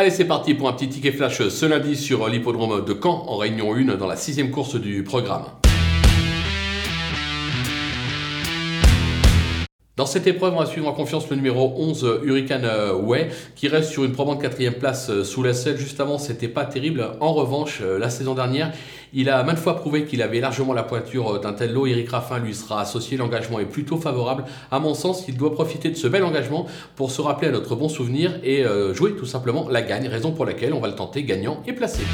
Allez, c'est parti pour un petit ticket flash ce lundi sur l'hippodrome de Caen en réunion 1 dans la sixième course du programme. Dans cette épreuve, on va suivre en confiance le numéro 11, Hurricane Way, qui reste sur une probante quatrième place euh, sous la selle. Juste avant, c'était pas terrible. En revanche, euh, la saison dernière, il a maintes fois prouvé qu'il avait largement la pointure euh, d'un tel lot. Eric Raffin lui sera associé. L'engagement est plutôt favorable. À mon sens, il doit profiter de ce bel engagement pour se rappeler à notre bon souvenir et jouer tout simplement la gagne. Raison pour laquelle on va le tenter gagnant et placé.